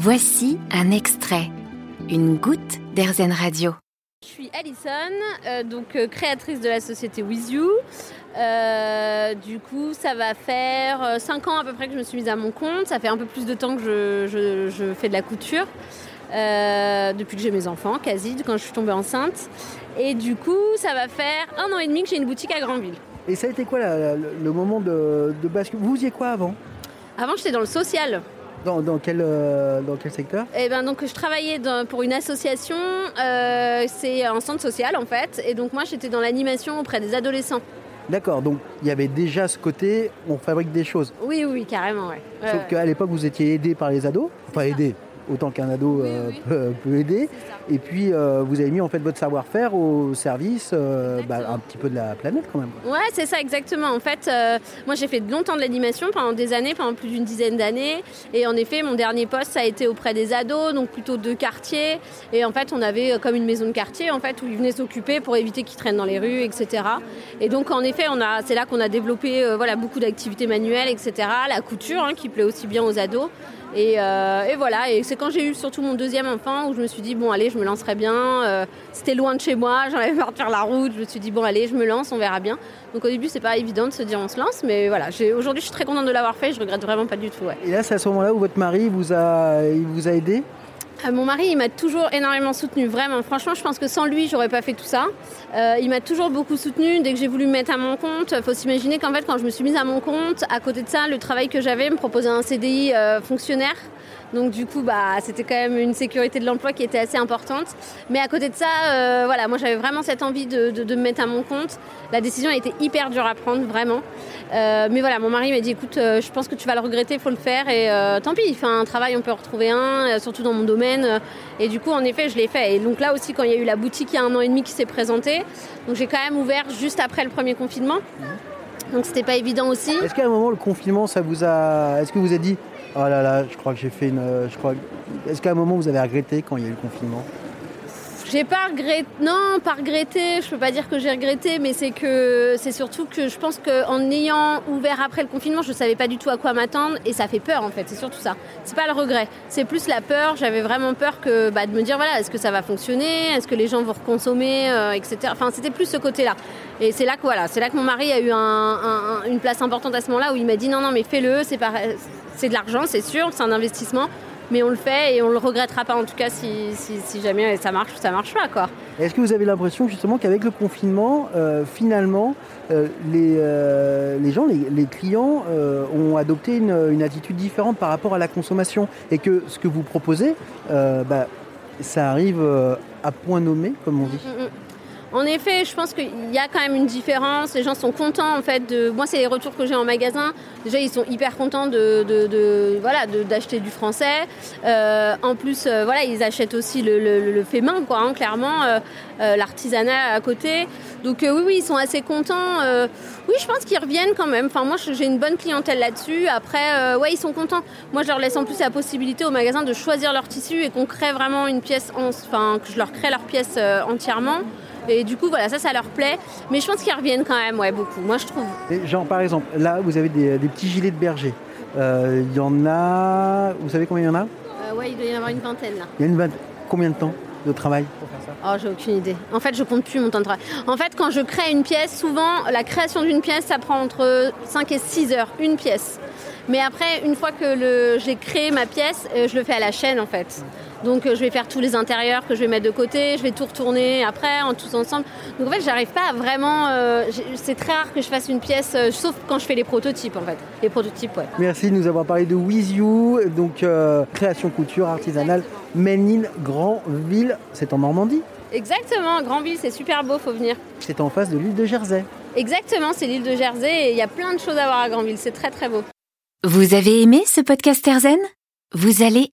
Voici un extrait, une goutte d'Airzen Radio. Je suis Alison, euh, donc euh, créatrice de la société With You. Euh, du coup, ça va faire 5 ans à peu près que je me suis mise à mon compte. Ça fait un peu plus de temps que je, je fais de la couture. depuis que j'ai mes enfants, quasi, quand je suis tombée enceinte. Et du coup, ça va faire un an et demi que j'ai une boutique à Grandville. Et ça a été quoi le, moment de, de bascule? Vous faisiez quoi avant? Avant, j'étais dans le social. Dans, dans, quel, euh, dans quel secteur? Eh ben, donc, Je travaillais pour une association, euh, c'est un centre social en fait, et donc moi j'étais dans l'animation auprès des adolescents. D'accord, donc il y avait déjà ce côté, on fabrique des choses. Oui, oui, carrément, ouais. Sauf qu'à l'époque vous étiez aidé par les ados, enfin aidé, autant qu'un ado euh, Peut, aider. Et puis euh, vous avez mis en fait votre savoir-faire au service euh, bah, un petit peu de la planète quand même. Ouais, c'est ça exactement. En fait, moi j'ai fait longtemps de l'animation pendant des années, pendant plus d'une dizaine d'années. Et en effet, mon dernier poste ça a été auprès des ados, donc plutôt de quartiers. Et en fait, on avait comme une maison de quartier en fait où ils venaient s'occuper pour éviter qu'ils traînent dans les rues, etc. Et donc en effet, on a, c'est là qu'on a développé voilà beaucoup d'activités manuelles, etc. La couture hein, qui plaît aussi bien aux ados. Euh, et, voilà, et c'est quand j'ai eu surtout mon deuxième enfant où je me suis dit, bon, allez, je me lancerai bien. Euh, c'était loin de chez moi, j'en avais marre de faire la route. Je me suis dit, bon, allez, je me lance, on verra bien. Donc au début, c'est pas évident de se dire, on se lance, mais voilà, aujourd'hui, je suis très contente de l'avoir fait, je regrette vraiment pas du tout. Et là, c'est à ce moment-là où votre mari vous a, il vous a aidé? Euh, mon mari, il m'a toujours énormément soutenu, vraiment. Franchement, je pense que sans lui, j'aurais pas fait tout ça. Euh, il m'a toujours beaucoup soutenu. Dès que j'ai voulu me mettre à mon compte, faut s'imaginer qu'en fait, quand je me suis mise à mon compte, à côté de ça, le travail que j'avais me proposait un CDI euh, fonctionnaire. Donc du coup, bah, c'était quand même une sécurité de l'emploi qui était assez importante. Mais à côté de ça, voilà, moi j'avais vraiment cette envie de, me mettre à mon compte. La décision a été hyper dure à prendre, vraiment. Mais voilà, mon mari m'a dit, écoute, je pense que tu vas le regretter, il faut le faire. Et tant pis, il fait un travail, on peut en retrouver un, surtout dans mon domaine. Et du coup, en effet, je l'ai fait. Et donc là aussi, quand il y a eu la boutique il y a un an et demi qui s'est présentée, donc j'ai quand même ouvert juste après le premier confinement. Donc c'était pas évident aussi. Est-ce qu'à un moment le confinement, ça vous a, est-ce que vous avez dit Oh là là, je crois que j'ai fait une. Je crois... Est-ce qu'à un moment vous avez regretté quand il y a eu le confinement? J'ai pas regretté, non, pas regretté, je peux pas dire que j'ai regretté, mais c'est que c'est surtout que je pense qu'en ayant ouvert après le confinement, je savais pas du tout à quoi m'attendre et ça fait peur en fait, c'est surtout ça. C'est pas le regret, c'est plus la peur, j'avais vraiment peur que bah, de me dire voilà, est-ce que ça va fonctionner, est-ce que les gens vont reconsommer, euh, etc. Enfin, c'était plus ce côté-là. Et c'est là que voilà, c'est là que mon mari a eu une place importante à ce moment-là où il m'a dit non, non, mais fais-le, c'est de l'argent, c'est sûr, c'est un investissement, mais on le fait et on le regrettera pas en tout cas si, jamais ça marche ou ça marche pas. Quoi. Est-ce que vous avez l'impression justement qu'avec le confinement, euh, finalement, euh, les, euh, les, gens, les, clients ont adopté une, attitude différente par rapport à la consommation et que ce que vous proposez, bah, ça arrive à point nommé, comme on dit? Mm, mm, mm. En effet, je pense qu'il y a quand même une différence. Les gens sont contents en fait de. Moi, c'est les retours que j'ai en magasin. Déjà, ils sont hyper contents de, voilà d'acheter du français. Euh, en plus, euh, voilà, ils achètent aussi le, fait main, quoi, hein, clairement, euh, l'artisanat à côté. Donc oui, oui, ils sont assez contents. oui, je pense qu'ils reviennent quand même. Enfin, moi, j'ai une bonne clientèle là-dessus. Après, ouais, ils sont contents. Moi, je leur laisse en plus la possibilité au magasin de choisir leur tissu et qu'on crée vraiment une pièce, enfin, que je leur crée leur pièce entièrement. Et du coup, voilà, ça, ça leur plaît. Mais je pense qu'ils reviennent quand même, ouais, beaucoup. Moi, je trouve. genre, par exemple, là, vous avez des, petits gilets de berger. Euh, il y en a. Vous savez combien il y en a? Euh, Ouais, il doit y en avoir une vingtaine là. Il y a une vingtaine. Combien de temps de travail? Pour faire ça Oh, j'ai aucune idée. En fait, je compte plus mon temps de travail. En fait, quand je crée une pièce, souvent, la création d'une pièce, ça prend entre 5 et 6 heures, une pièce. Mais après, une fois que j'ai créé ma pièce, euh, je le fais à la chaîne en fait. Donc euh, je vais faire tous les intérieurs que je vais mettre de côté, je vais tout retourner après en tous ensemble. Donc en fait, j'arrive pas à vraiment. Euh, c'est très rare que je fasse une pièce, sauf quand je fais les prototypes en fait. Les prototypes, ouais. Merci de nous avoir parlé de With You, donc création couture artisanale, Ménine, Grandville. C'est en Normandie. Exactement, Grandville, c'est super beau, faut venir. C'est en face de l'île de Jersey. Exactement, c'est l'île de Jersey et il y a plein de choses à voir à Grandville, c'est très très beau. Vous avez aimé ce podcast Erzen Vous allez